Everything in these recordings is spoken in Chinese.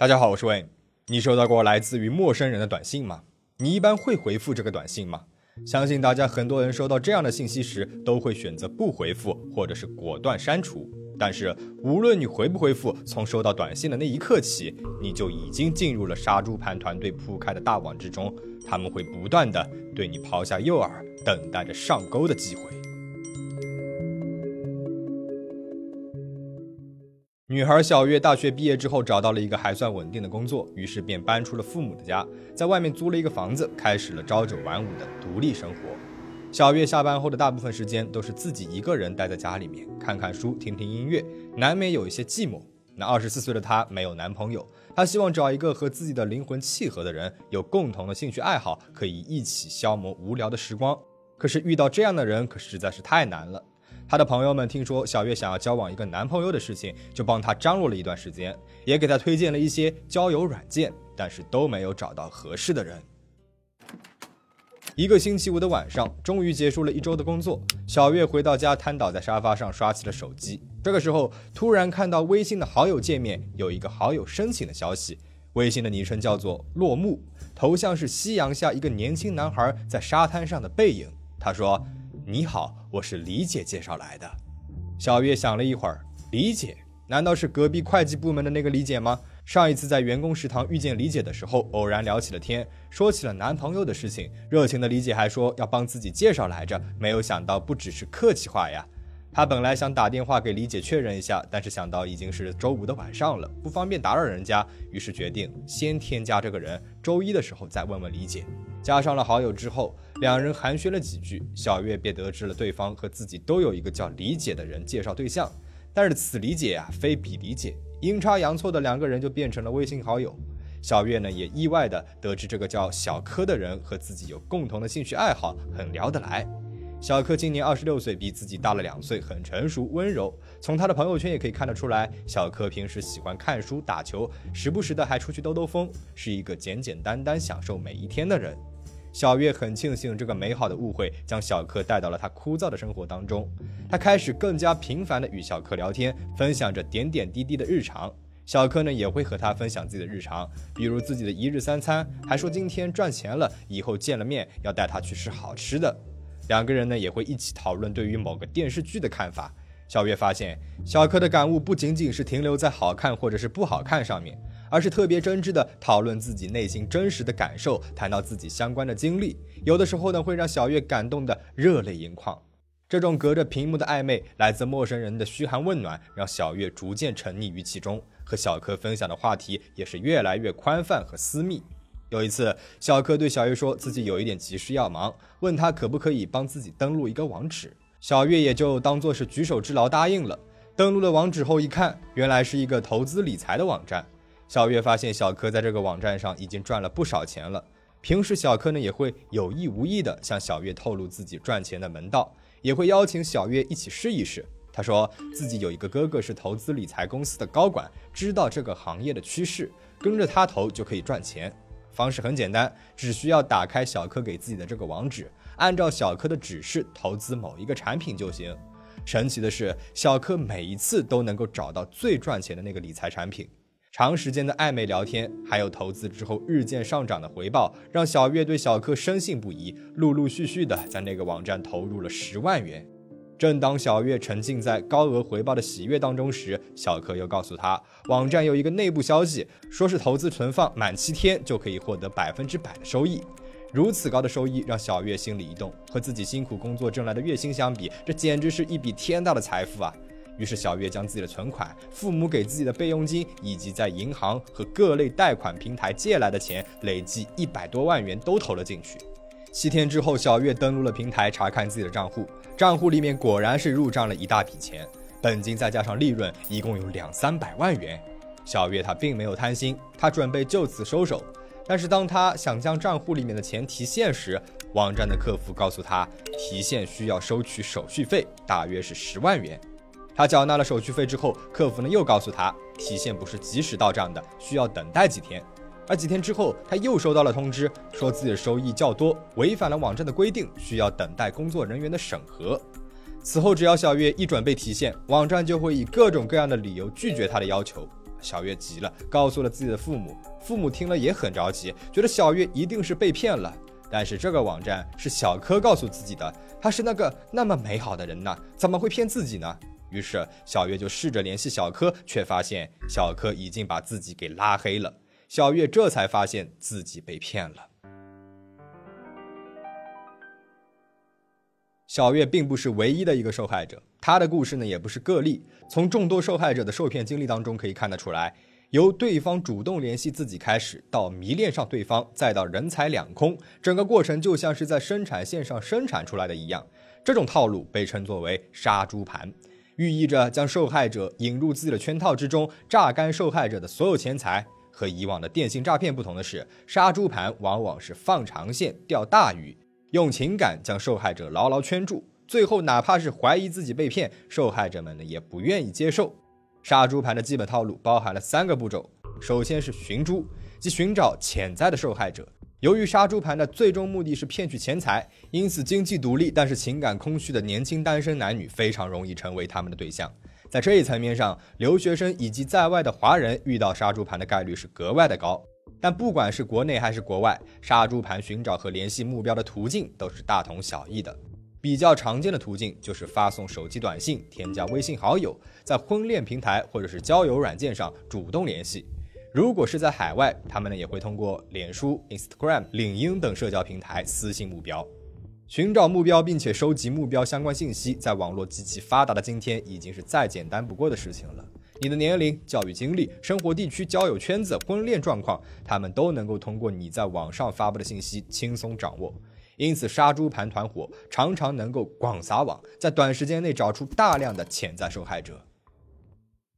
大家好，我是魏。你收到过来自于陌生人的短信吗？你一般会回复这个短信吗？相信大家很多人收到这样的信息时，都会选择不回复，或者是果断删除。但是无论你回不回复，从收到短信的那一刻起，你就已经进入了杀猪盘团队铺开的大网之中。他们会不断的对你抛下诱饵，等待着上钩的机会。女孩小月大学毕业之后找到了一个还算稳定的工作，于是便搬出了父母的家，在外面租了一个房子，开始了朝九晚五的独立生活。小月下班后的大部分时间都是自己一个人待在家里面，看看书，听听音乐，难免有一些寂寞。那二十四岁的她没有男朋友，她希望找一个和自己的灵魂契合的人，有共同的兴趣爱好，可以一起消磨无聊的时光。可是遇到这样的人可实在是太难了。他的朋友们听说小月想要交往一个男朋友的事情，就帮他张罗了一段时间，也给他推荐了一些交友软件，但是都没有找到合适的人。一个星期五的晚上，终于结束了一周的工作，小月回到家，瘫倒在沙发上刷起了手机。这个时候，突然看到微信的好友界面有一个好友申请的消息，微信的昵称叫做落幕，头像是夕阳下一个年轻男孩在沙滩上的背影。他说。你好，我是李姐介绍来的。小月想了一会儿，李姐难道是隔壁会计部门的那个李姐吗？上一次在员工食堂遇见李姐的时候，偶然聊起了天，说起了男朋友的事情。热情的李姐还说要帮自己介绍来着，没有想到不只是客气话呀。她本来想打电话给李姐确认一下，但是想到已经是周五的晚上了，不方便打扰人家，于是决定先添加这个人，周一的时候再问问李姐。加上了好友之后，两人寒暄了几句，小月便得知了对方和自己都有一个叫李姐的人介绍对象。但是此李姐啊，非彼李姐，阴差阳错的两个人就变成了微信好友。小月呢，也意外的得知这个叫小柯的人和自己有共同的兴趣爱好，很聊得来。小柯今年二十六岁，比自己大了两岁，很成熟温柔。从他的朋友圈也可以看得出来，小柯平时喜欢看书、打球，时不时的还出去兜兜风，是一个简简单单享受每一天的人。小月很庆幸这个美好的误会将小柯带到了他枯燥的生活当中，他开始更加频繁的与小柯聊天，分享着点点滴滴的日常。小柯呢也会和他分享自己的日常，比如自己的一日三餐，还说今天赚钱了，以后见了面要带他去吃好吃的。两个人呢也会一起讨论对于某个电视剧的看法。小月发现，小柯的感悟不仅仅是停留在好看或者是不好看上面。而是特别真挚的讨论自己内心真实的感受，谈到自己相关的经历，有的时候呢会让小月感动的热泪盈眶。这种隔着屏幕的暧昧，来自陌生人的嘘寒问暖，让小月逐渐沉溺于其中。和小柯分享的话题也是越来越宽泛和私密。有一次，小柯对小月说自己有一点急事要忙，问他可不可以帮自己登录一个网址。小月也就当做是举手之劳答应了。登录了网址后一看，原来是一个投资理财的网站。小月发现小柯在这个网站上已经赚了不少钱了。平时小柯呢也会有意无意的向小月透露自己赚钱的门道，也会邀请小月一起试一试。他说自己有一个哥哥是投资理财公司的高管，知道这个行业的趋势，跟着他投就可以赚钱。方式很简单，只需要打开小柯给自己的这个网址，按照小柯的指示投资某一个产品就行。神奇的是，小柯每一次都能够找到最赚钱的那个理财产品。长时间的暧昧聊天，还有投资之后日渐上涨的回报，让小月对小柯深信不疑，陆陆续续的在那个网站投入了十万元。正当小月沉浸在高额回报的喜悦当中时，小柯又告诉他，网站有一个内部消息，说是投资存放满七天就可以获得百分之百的收益。如此高的收益让小月心里一动，和自己辛苦工作挣来的月薪相比，这简直是一笔天大的财富啊！于是小月将自己的存款、父母给自己的备用金，以及在银行和各类贷款平台借来的钱，累计一百多万元都投了进去。七天之后，小月登录了平台，查看自己的账户，账户里面果然是入账了一大笔钱，本金再加上利润，一共有两三百万元。小月她并没有贪心，她准备就此收手。但是当她想将账户里面的钱提现时，网站的客服告诉她，提现需要收取手续费，大约是十万元。他缴纳了手续费之后，客服呢又告诉他，提现不是及时到账的，需要等待几天。而几天之后，他又收到了通知，说自己的收益较多，违反了网站的规定，需要等待工作人员的审核。此后，只要小月一准备提现，网站就会以各种各样的理由拒绝他的要求。小月急了，告诉了自己的父母。父母听了也很着急，觉得小月一定是被骗了。但是这个网站是小柯告诉自己的，他是那个那么美好的人呢，怎么会骗自己呢？于是小月就试着联系小柯，却发现小柯已经把自己给拉黑了。小月这才发现自己被骗了。小月并不是唯一的一个受害者，她的故事呢也不是个例。从众多受害者的受骗经历当中可以看得出来，由对方主动联系自己开始，到迷恋上对方，再到人财两空，整个过程就像是在生产线上生产出来的一样。这种套路被称作为“杀猪盘”，寓意着将受害者引入自己的圈套之中，榨干受害者的所有钱财。和以往的电信诈骗不同的是，杀猪盘往往是放长线钓大鱼。用情感将受害者牢牢圈住，最后哪怕是怀疑自己被骗，受害者们呢也不愿意接受。杀猪盘的基本套路包含了三个步骤：首先是寻猪，即寻找潜在的受害者。由于杀猪盘的最终目的是骗取钱财，因此经济独立但是情感空虚的年轻单身男女非常容易成为他们的对象。在这一层面上，留学生以及在外的华人遇到杀猪盘的概率是格外的高。但不管是国内还是国外，杀猪盘寻找和联系目标的途径都是大同小异的。比较常见的途径就是发送手机短信、添加微信好友，在婚恋平台或者是交友软件上主动联系。如果是在海外，他们呢也会通过脸书、Instagram、领英等社交平台私信目标。寻找目标并且收集目标相关信息，在网络极其发达的今天，已经是再简单不过的事情了。你的年龄、教育经历、生活地区、交友圈子、婚恋状况，他们都能够通过你在网上发布的信息轻松掌握。因此，杀猪盘团伙常常能够广撒网，在短时间内找出大量的潜在受害者。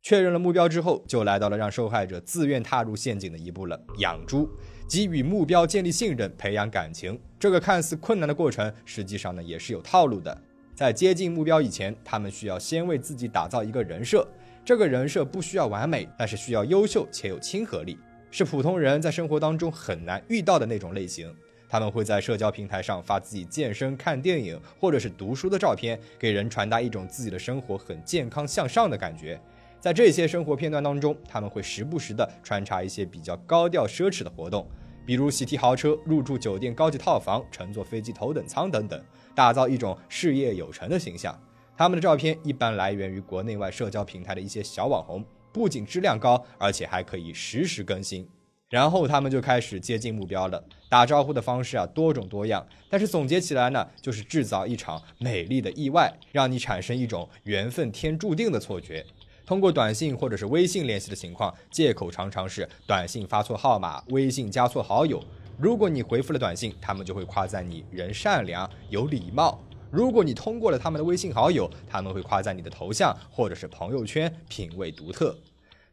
确认了目标之后，就来到了让受害者自愿踏入陷阱的一步了——养猪，即与目标建立信任、培养感情。这个看似困难的过程，实际上呢也是有套路的。在接近目标以前，他们需要先为自己打造一个人设。这个人设不需要完美，但是需要优秀且有亲和力，是普通人在生活当中很难遇到的那种类型。他们会在社交平台上发自己健身、看电影或者是读书的照片，给人传达一种自己的生活很健康向上的感觉。在这些生活片段当中，他们会时不时的穿插一些比较高调奢侈的活动，比如喜提豪车、入住酒店高级套房、乘坐飞机头等舱等等，打造一种事业有成的形象。他们的照片一般来源于国内外社交平台的一些小网红，不仅质量高，而且还可以实时更新。然后他们就开始接近目标了，打招呼的方式啊多种多样，但是总结起来呢，就是制造一场美丽的意外，让你产生一种缘分天注定的错觉。通过短信或者是微信联系的情况，借口常常是短信发错号码，微信加错好友。如果你回复了短信，他们就会夸赞你人善良有礼貌。如果你通过了他们的微信好友，他们会夸赞你的头像或者是朋友圈品味独特。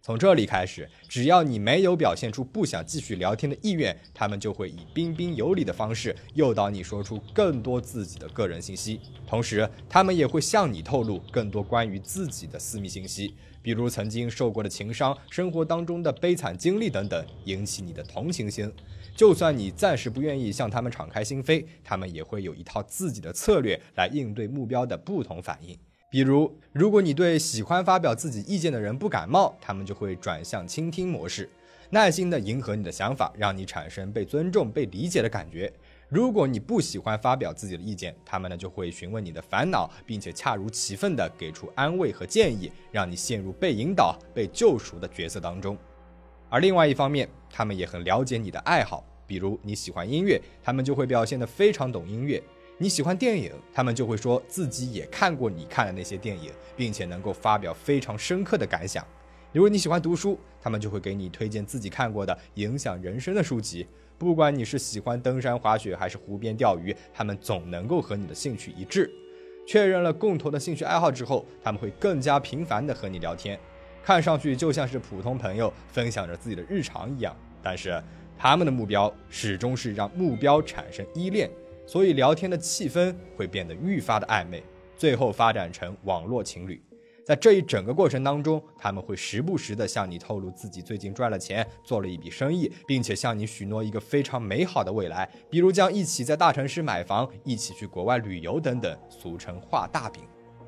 从这里开始，只要你没有表现出不想继续聊天的意愿，他们就会以彬彬有礼的方式诱导你说出更多自己的个人信息。同时，他们也会向你透露更多关于自己的私密信息，比如曾经受过的情伤、生活当中的悲惨经历等等，引起你的同情心。就算你暂时不愿意向他们敞开心扉，他们也会有一套自己的策略来应对目标的不同反应。比如，如果你对喜欢发表自己意见的人不感冒，他们就会转向倾听模式，耐心的迎合你的想法，让你产生被尊重、被理解的感觉。如果你不喜欢发表自己的意见，他们呢就会询问你的烦恼，并且恰如其分的给出安慰和建议，让你陷入被引导、被救赎的角色当中。而另外一方面，他们也很了解你的爱好。比如你喜欢音乐，他们就会表现得非常懂音乐；你喜欢电影，他们就会说自己也看过你看的那些电影，并且能够发表非常深刻的感想。如果你喜欢读书，他们就会给你推荐自己看过的影响人生的书籍。不管你是喜欢登山滑雪还是湖边钓鱼，他们总能够和你的兴趣一致。确认了共同的兴趣爱好之后，他们会更加频繁地和你聊天，看上去就像是普通朋友分享着自己的日常一样。但是。他们的目标始终是让目标产生依恋，所以聊天的气氛会变得愈发的暧昧，最后发展成网络情侣。在这一整个过程当中，他们会时不时的向你透露自己最近赚了钱，做了一笔生意，并且向你许诺一个非常美好的未来，比如将一起在大城市买房，一起去国外旅游等等，俗称画大饼。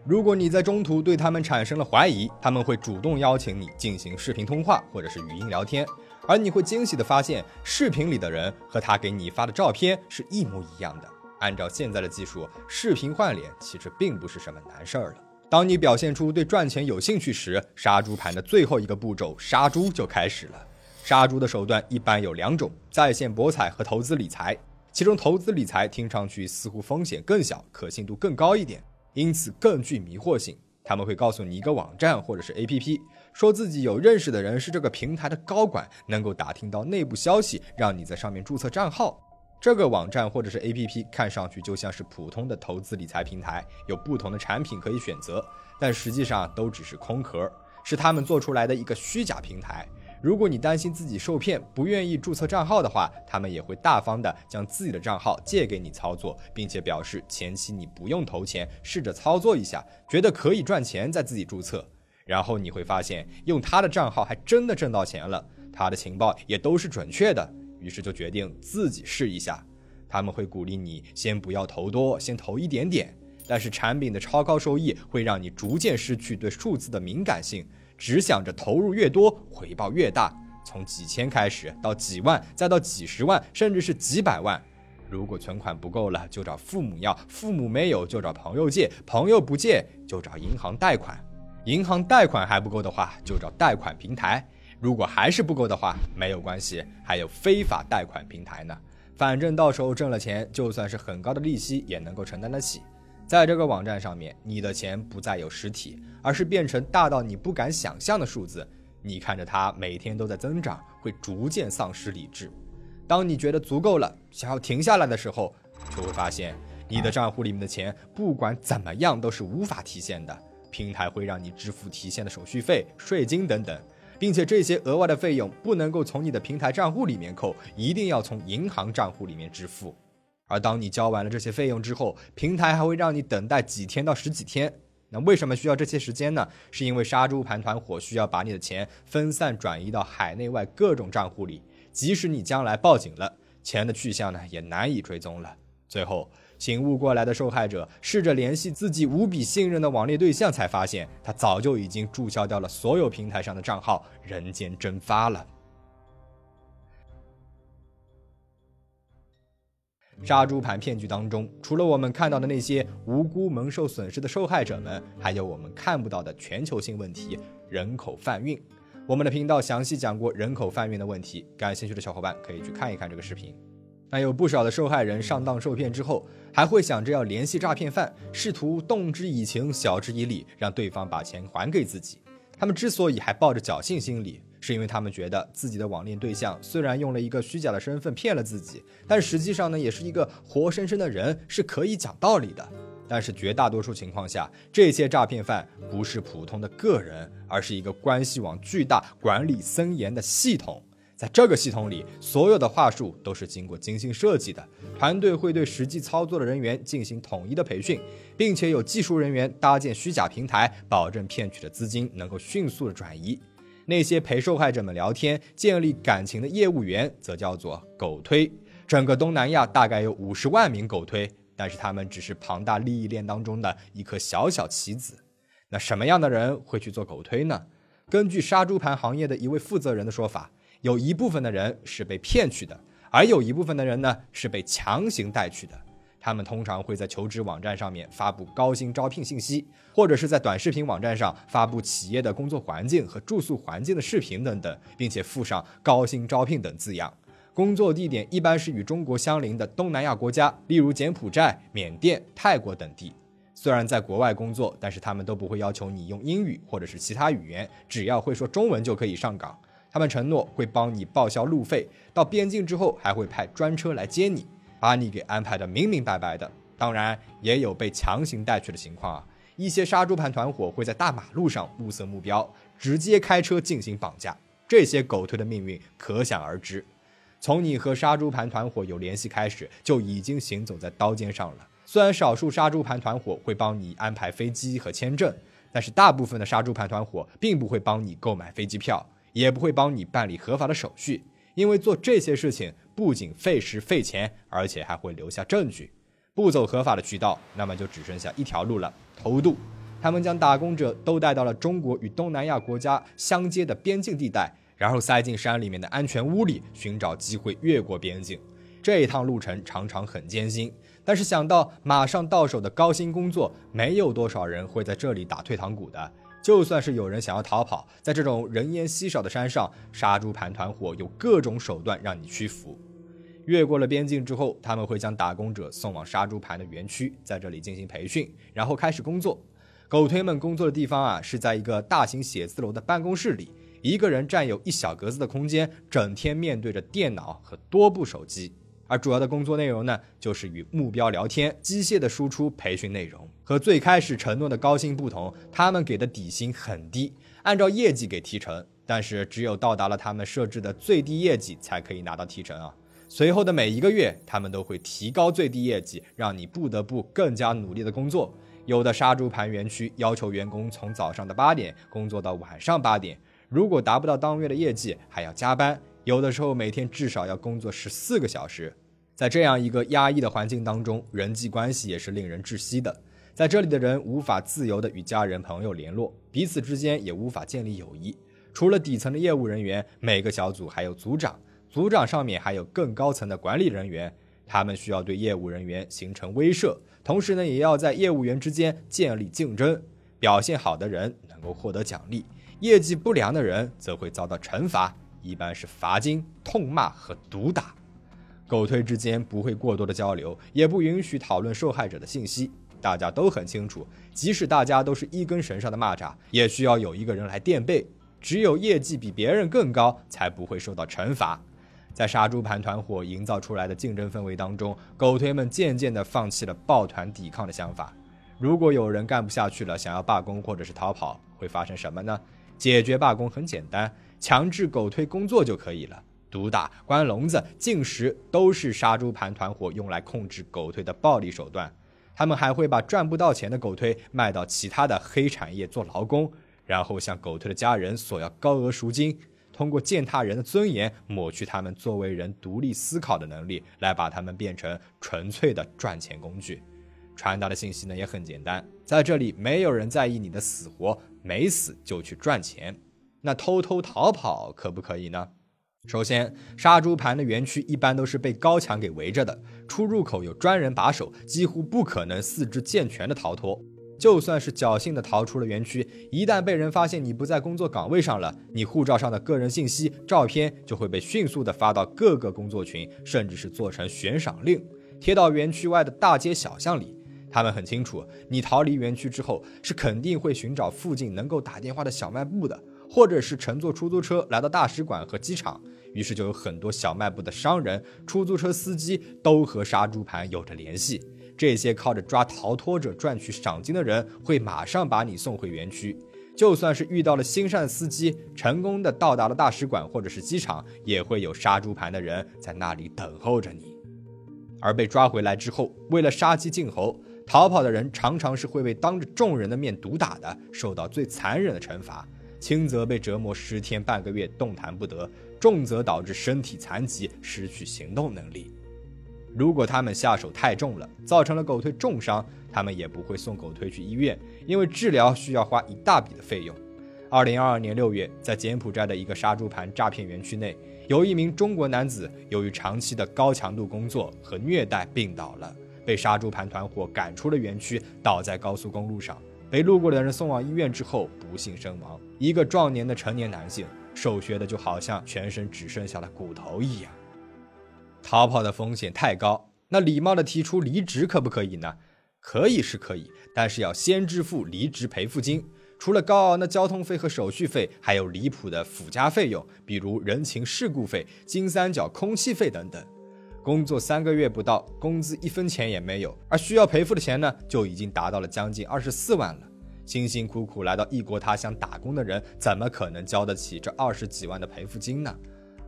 如果你在中途对他们产生了怀疑，他们会主动邀请你进行视频通话或者是语音聊天，而你会惊喜地发现，视频里的人和他给你发的照片是一模一样的。按照现在的技术，视频换脸其实并不是什么难事儿了。当你表现出对赚钱有兴趣时，杀猪盘的最后一个步骤——杀猪就开始了。杀猪的手段一般有两种：在线博彩和投资理财。其中，投资理财听上去似乎风险更小，可信度更高一点。因此更具迷惑性。他们会告诉你一个网站或者是 APP，说自己有认识的人是这个平台的高管，能够打听到内部消息，让你在上面注册账号。这个网站或者是 APP 看上去就像是普通的投资理财平台，有不同的产品可以选择，但实际上都只是空壳，是他们做出来的一个虚假平台。如果你担心自己受骗，不愿意注册账号的话，他们也会大方的将自己的账号借给你操作，并且表示前期你不用投钱，试着操作一下，觉得可以赚钱再自己注册。然后你会发现，用他的账号还真的挣到钱了，他的情报也都是准确的，于是就决定自己试一下。他们会鼓励你先不要投多，先投一点点，但是产品的超高收益会让你逐渐失去对数字的敏感性。只想着投入越多，回报越大，从几千开始，到几万，再到几十万，甚至是几百万。如果存款不够了，就找父母要；父母没有，就找朋友借；朋友不借，就找银行贷款；银行贷款还不够的话，就找贷款平台。如果还是不够的话，没有关系，还有非法贷款平台呢。反正到时候挣了钱，就算是很高的利息，也能够承担得起。在这个网站上面，你的钱不再有实体，而是变成大到你不敢想象的数字。你看着它每天都在增长，会逐渐丧失理智。当你觉得足够了，想要停下来的时候，就会发现你的账户里面的钱不管怎么样都是无法提现的。平台会让你支付提现的手续费、税金等等，并且这些额外的费用不能够从你的平台账户里面扣，一定要从银行账户里面支付。而当你交完了这些费用之后，平台还会让你等待几天到十几天。那为什么需要这些时间呢？是因为杀猪盘团伙需要把你的钱分散转移到海内外各种账户里，即使你将来报警了，钱的去向呢也难以追踪了。最后醒悟过来的受害者试着联系自己无比信任的网恋对象，才发现他早就已经注销掉了所有平台上的账号，人间蒸发了。杀猪盘骗局当中，除了我们看到的那些无辜蒙受损失的受害者们，还有我们看不到的全球性问题——人口贩运。我们的频道详细讲过人口贩运的问题，感兴趣的小伙伴可以去看一看这个视频。那有不少的受害人上当受骗之后，还会想着要联系诈骗犯，试图动之以情，晓之以理，让对方把钱还给自己。他们之所以还抱着侥幸心理，是因为他们觉得自己的网恋对象虽然用了一个虚假的身份骗了自己，但实际上呢，也是一个活生生的人，是可以讲道理的。但是绝大多数情况下，这些诈骗犯不是普通的个人，而是一个关系网巨大、管理森严的系统。在这个系统里，所有的话术都是经过精心设计的。团队会对实际操作的人员进行统一的培训，并且有技术人员搭建虚假平台，保证骗取的资金能够迅速的转移。那些陪受害者们聊天、建立感情的业务员，则叫做狗推。整个东南亚大概有五十万名狗推，但是他们只是庞大利益链当中的一颗小小棋子。那什么样的人会去做狗推呢？根据杀猪盘行业的一位负责人的说法。有一部分的人是被骗去的，而有一部分的人呢是被强行带去的。他们通常会在求职网站上面发布高薪招聘信息，或者是在短视频网站上发布企业的工作环境和住宿环境的视频等等，并且附上高薪招聘等字样。工作地点一般是与中国相邻的东南亚国家，例如柬埔寨、缅甸、泰国等地。虽然在国外工作，但是他们都不会要求你用英语或者是其他语言，只要会说中文就可以上岗。他们承诺会帮你报销路费，到边境之后还会派专车来接你，把你给安排的明明白白的。当然，也有被强行带去的情况啊。一些杀猪盘团伙会在大马路上物色目标，直接开车进行绑架。这些狗推的命运可想而知。从你和杀猪盘团伙有联系开始，就已经行走在刀尖上了。虽然少数杀猪盘团伙会帮你安排飞机和签证，但是大部分的杀猪盘团伙并不会帮你购买飞机票。也不会帮你办理合法的手续，因为做这些事情不仅费时费钱，而且还会留下证据。不走合法的渠道，那么就只剩下一条路了：偷渡。他们将打工者都带到了中国与东南亚国家相接的边境地带，然后塞进山里面的安全屋里，寻找机会越过边境。这一趟路程常常很艰辛，但是想到马上到手的高薪工作，没有多少人会在这里打退堂鼓的。就算是有人想要逃跑，在这种人烟稀少的山上，杀猪盘团伙有各种手段让你屈服。越过了边境之后，他们会将打工者送往杀猪盘的园区，在这里进行培训，然后开始工作。狗推们工作的地方啊，是在一个大型写字楼的办公室里，一个人占有一小格子的空间，整天面对着电脑和多部手机。而主要的工作内容呢，就是与目标聊天，机械的输出培训内容。和最开始承诺的高薪不同，他们给的底薪很低，按照业绩给提成，但是只有到达了他们设置的最低业绩才可以拿到提成啊。随后的每一个月，他们都会提高最低业绩，让你不得不更加努力的工作。有的杀猪盘园区要求员工从早上的八点工作到晚上八点，如果达不到当月的业绩，还要加班。有的时候每天至少要工作十四个小时。在这样一个压抑的环境当中，人际关系也是令人窒息的。在这里的人无法自由地与家人朋友联络，彼此之间也无法建立友谊。除了底层的业务人员，每个小组还有组长，组长上面还有更高层的管理人员，他们需要对业务人员形成威慑，同时呢，也要在业务员之间建立竞争。表现好的人能够获得奖励，业绩不良的人则会遭到惩罚，一般是罚金、痛骂和毒打。狗推之间不会过多的交流，也不允许讨论受害者的信息。大家都很清楚，即使大家都是一根绳上的蚂蚱，也需要有一个人来垫背。只有业绩比别人更高，才不会受到惩罚。在杀猪盘团伙营造出来的竞争氛围当中，狗推们渐渐地放弃了抱团抵抗的想法。如果有人干不下去了，想要罢工或者是逃跑，会发生什么呢？解决罢工很简单，强制狗推工作就可以了。毒打、关笼子、禁食，都是杀猪盘团伙用来控制狗推的暴力手段。他们还会把赚不到钱的狗推卖到其他的黑产业做劳工，然后向狗推的家人索要高额赎金，通过践踏人的尊严，抹去他们作为人独立思考的能力，来把他们变成纯粹的赚钱工具。传达的信息呢也很简单，在这里没有人在意你的死活，没死就去赚钱。那偷偷逃跑可不可以呢？首先，杀猪盘的园区一般都是被高墙给围着的，出入口有专人把守，几乎不可能四肢健全的逃脱。就算是侥幸的逃出了园区，一旦被人发现你不在工作岗位上了，你护照上的个人信息、照片就会被迅速的发到各个工作群，甚至是做成悬赏令，贴到园区外的大街小巷里。他们很清楚，你逃离园区之后，是肯定会寻找附近能够打电话的小卖部的。或者是乘坐出租车来到大使馆和机场，于是就有很多小卖部的商人、出租车司机都和杀猪盘有着联系。这些靠着抓逃脱者赚取赏金的人，会马上把你送回园区。就算是遇到了心善司机，成功的到达了大使馆或者是机场，也会有杀猪盘的人在那里等候着你。而被抓回来之后，为了杀鸡儆猴，逃跑的人常常是会被当着众人的面毒打的，受到最残忍的惩罚。轻则被折磨十天半个月动弹不得，重则导致身体残疾失去行动能力。如果他们下手太重了，造成了狗腿重伤，他们也不会送狗腿去医院，因为治疗需要花一大笔的费用。二零二二年六月，在柬埔寨的一个杀猪盘诈骗园区内，有一名中国男子由于长期的高强度工作和虐待病倒了，被杀猪盘团伙赶出了园区，倒在高速公路上。被路过的人送往医院之后，不幸身亡。一个壮年的成年男性，瘦削的就好像全身只剩下了骨头一样。逃跑的风险太高，那礼貌的提出离职可不可以呢？可以是可以，但是要先支付离职赔付金。除了高昂的交通费和手续费，还有离谱的附加费用，比如人情世故费、金三角空气费等等。工作三个月不到，工资一分钱也没有，而需要赔付的钱呢，就已经达到了将近二十四万了。辛辛苦苦来到异国他乡打工的人，怎么可能交得起这二十几万的赔付金呢？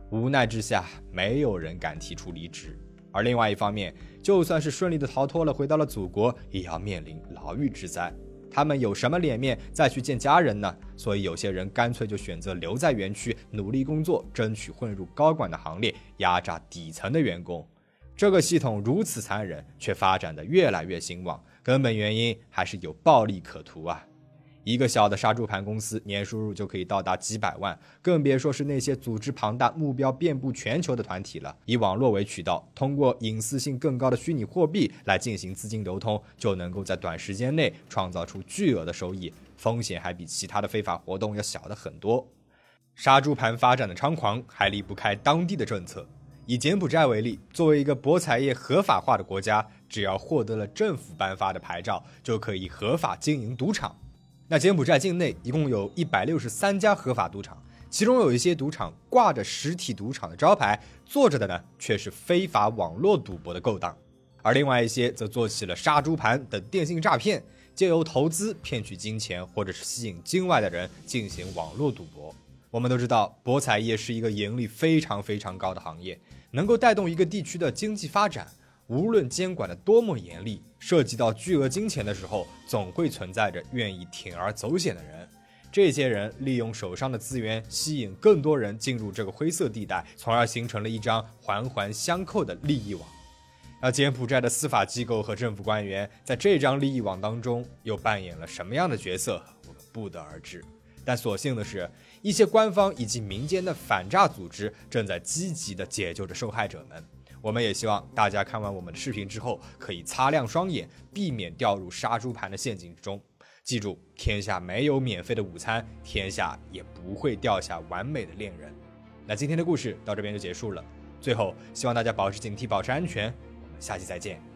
无奈之下，没有人敢提出离职。而另外一方面，就算是顺利的逃脱了，回到了祖国，也要面临牢狱之灾。他们有什么脸面再去见家人呢？所以有些人干脆就选择留在园区努力工作，争取混入高管的行列，压榨底层的员工。这个系统如此残忍，却发展的越来越兴旺，根本原因还是有暴利可图啊！一个小的杀猪盘公司年收入就可以到达几百万，更别说是那些组织庞大、目标遍布全球的团体了。以网络为渠道，通过隐私性更高的虚拟货币来进行资金流通，就能够在短时间内创造出巨额的收益，风险还比其他的非法活动要小的很多。杀猪盘发展的猖狂还离不开当地的政策。以柬埔寨为例，作为一个博彩业合法化的国家，只要获得了政府颁发的牌照，就可以合法经营赌场。那柬埔寨境内一共有一百六十三家合法赌场，其中有一些赌场挂着实体赌场的招牌，做着的呢却是非法网络赌博的勾当，而另外一些则做起了杀猪盘等电信诈骗，借由投资骗取金钱，或者是吸引境外的人进行网络赌博。我们都知道，博彩业是一个盈利非常非常高的行业，能够带动一个地区的经济发展。无论监管的多么严厉，涉及到巨额金钱的时候，总会存在着愿意铤而走险的人。这些人利用手上的资源，吸引更多人进入这个灰色地带，从而形成了一张环环相扣的利益网。而柬埔寨的司法机构和政府官员在这张利益网当中又扮演了什么样的角色，我们不得而知。但所幸的是，一些官方以及民间的反诈组织正在积极地解救着受害者们。我们也希望大家看完我们的视频之后，可以擦亮双眼，避免掉入杀猪盘的陷阱之中。记住，天下没有免费的午餐，天下也不会掉下完美的恋人。那今天的故事到这边就结束了。最后，希望大家保持警惕，保持安全。我们下期再见。